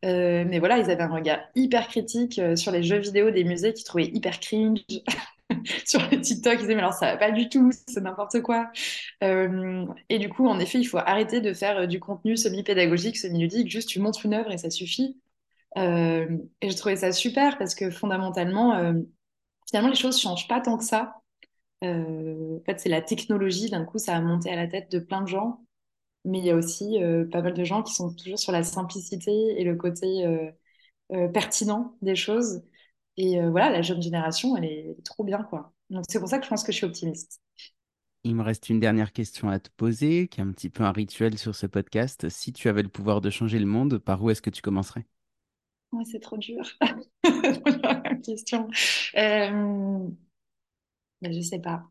mais voilà, ils avaient un regard hyper critique sur les jeux vidéo des musées qu'ils trouvaient hyper cringe. sur le TikTok, ils disaient mais alors ça va pas du tout, c'est n'importe quoi. et du coup, en effet, il faut arrêter de faire du contenu semi-pédagogique, semi-ludique, juste tu montres une œuvre et ça suffit. et je trouvais ça super parce que fondamentalement, finalement, les choses changent pas tant que ça. Euh, en fait, c'est la technologie, d'un coup, ça a monté à la tête de plein de gens. Mais il y a aussi euh, pas mal de gens qui sont toujours sur la simplicité et le côté euh, pertinent des choses. Et voilà, la jeune génération, elle est, trop bien, quoi. Donc c'est pour ça que je pense que je suis optimiste. Il me reste une dernière question à te poser, qui est un petit peu un rituel sur ce podcast. Si tu avais le pouvoir de changer le monde, par où est-ce que tu commencerais? Ouais, C'est trop dur. question. Mais je sais pas.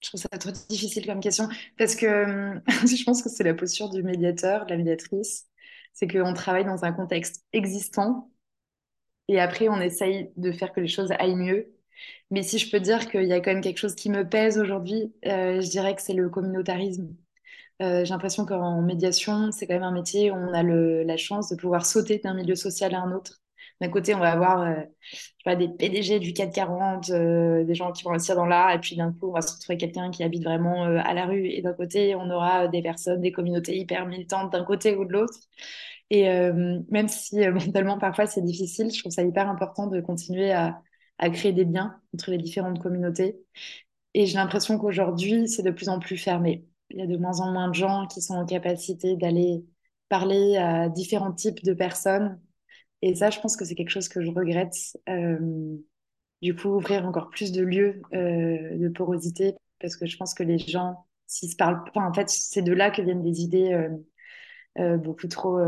Je trouve ça trop difficile comme question parce que je pense que c'est la posture du médiateur, de la médiatrice. C'est qu'on travaille dans un contexte existant et après on essaye de faire que les choses aillent mieux. Mais si je peux dire qu'il y a quand même quelque chose qui me pèse aujourd'hui, euh, je dirais que c'est le communautarisme. Euh, j'ai l'impression qu'en médiation, c'est quand même un métier où on a la chance de pouvoir sauter d'un milieu social à un autre d'un côté, on va avoir euh, des PDG du 440, euh, des gens qui vont investir dans l'art, et puis d'un coup, on va se retrouver quelqu'un qui habite vraiment euh, à la rue. Et d'un côté, on aura des personnes, des communautés hyper militantes d'un côté ou de l'autre. Et même si mentalement, parfois, c'est difficile, je trouve ça hyper important de continuer à, à créer des liens entre les différentes communautés. Et j'ai l'impression qu'aujourd'hui, c'est de plus en plus fermé. Il y a de moins en moins de gens qui sont en capacité d'aller parler à différents types de personnes et ça, je pense que c'est quelque chose que je regrette. Euh, du coup, ouvrir encore plus de lieux euh, de porosité, parce que je pense que les gens, s'ils se parlent, enfin, en fait, c'est de là que viennent des idées euh, beaucoup trop,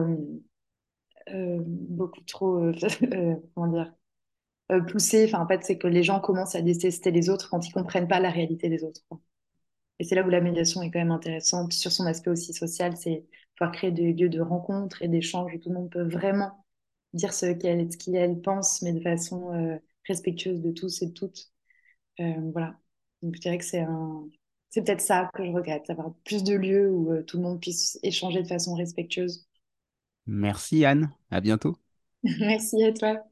beaucoup trop, comment dire, poussées. Enfin, en fait, c'est que les gens commencent à détester les autres quand ils comprennent pas la réalité des autres. Et c'est là où la médiation est quand même intéressante sur son aspect aussi social, c'est pouvoir créer des lieux de rencontre et d'échange où tout le monde peut vraiment dire ce qu'elle ce qu'elle pense, mais de façon euh, respectueuse de tous et de toutes. Euh, voilà. Donc je dirais que c'est un... c'est peut-être ça que je regrette, d'avoir plus de lieux où euh, tout le monde puisse échanger de façon respectueuse. Merci Anne, à bientôt. Merci à toi.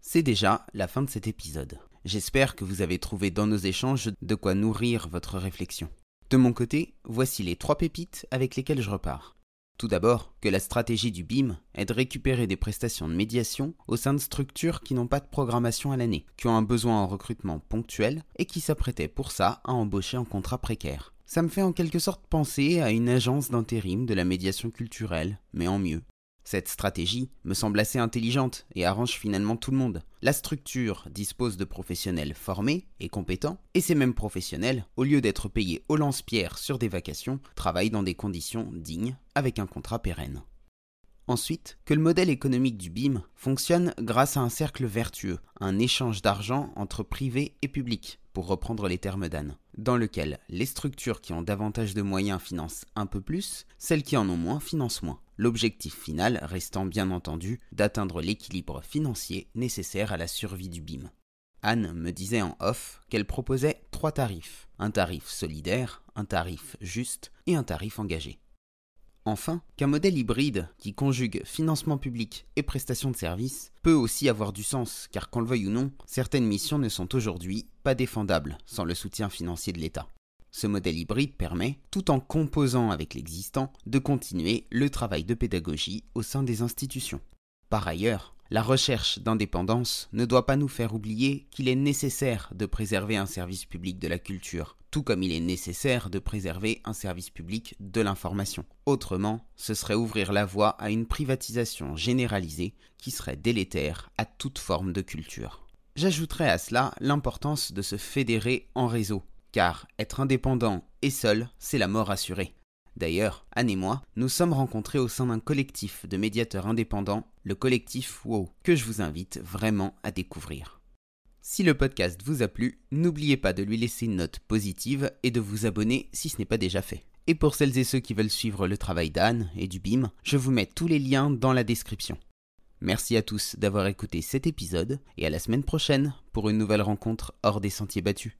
C'est déjà la fin de cet épisode. J'espère que vous avez trouvé dans nos échanges de quoi nourrir votre réflexion. De mon côté, voici les trois pépites avec lesquelles je repars. Tout d'abord, que la stratégie du BIM est de récupérer des prestations de médiation au sein de structures qui n'ont pas de programmation à l'année, qui ont un besoin en recrutement ponctuel et qui s'apprêtaient pour ça à embaucher en contrat précaire. Ça me fait en quelque sorte penser à une agence d'intérim de la médiation culturelle, mais en mieux. Cette stratégie me semble assez intelligente et arrange finalement tout le monde. La structure dispose de professionnels formés et compétents, et ces mêmes professionnels, au lieu d'être payés au lance-pierre sur des vacations, travaillent dans des conditions dignes avec un contrat pérenne. Ensuite, que le modèle économique du BIM fonctionne grâce à un cercle vertueux, un échange d'argent entre privé et public, reprendre les termes d'Anne, dans lequel les structures qui ont davantage de moyens financent un peu plus, celles qui en ont moins financent moins. L'objectif final restant bien entendu d'atteindre l'équilibre financier nécessaire à la survie du BIM. Anne me disait en off qu'elle proposait trois tarifs, un tarif solidaire, un tarif juste et un tarif engagé. Enfin, qu'un modèle hybride qui conjugue financement public et prestation de services peut aussi avoir du sens, car qu'on le veuille ou non, certaines missions ne sont aujourd'hui pas défendables sans le soutien financier de l'État. Ce modèle hybride permet, tout en composant avec l'existant, de continuer le travail de pédagogie au sein des institutions. Par ailleurs, la recherche d'indépendance ne doit pas nous faire oublier qu'il est nécessaire de préserver un service public de la culture, tout comme il est nécessaire de préserver un service public de l'information. Autrement, ce serait ouvrir la voie à une privatisation généralisée qui serait délétère à toute forme de culture. J'ajouterai à cela l'importance de se fédérer en réseau, car être indépendant et seul, c'est la mort assurée. D'ailleurs, Anne et moi, nous sommes rencontrés au sein d'un collectif de médiateurs indépendants, le collectif WOW, que je vous invite vraiment à découvrir. Si le podcast vous a plu, n'oubliez pas de lui laisser une note positive et de vous abonner si ce n'est pas déjà fait. Et pour celles et ceux qui veulent suivre le travail d'Anne et du BIM, je vous mets tous les liens dans la description. Merci à tous d'avoir écouté cet épisode et à la semaine prochaine pour une nouvelle rencontre hors des sentiers battus.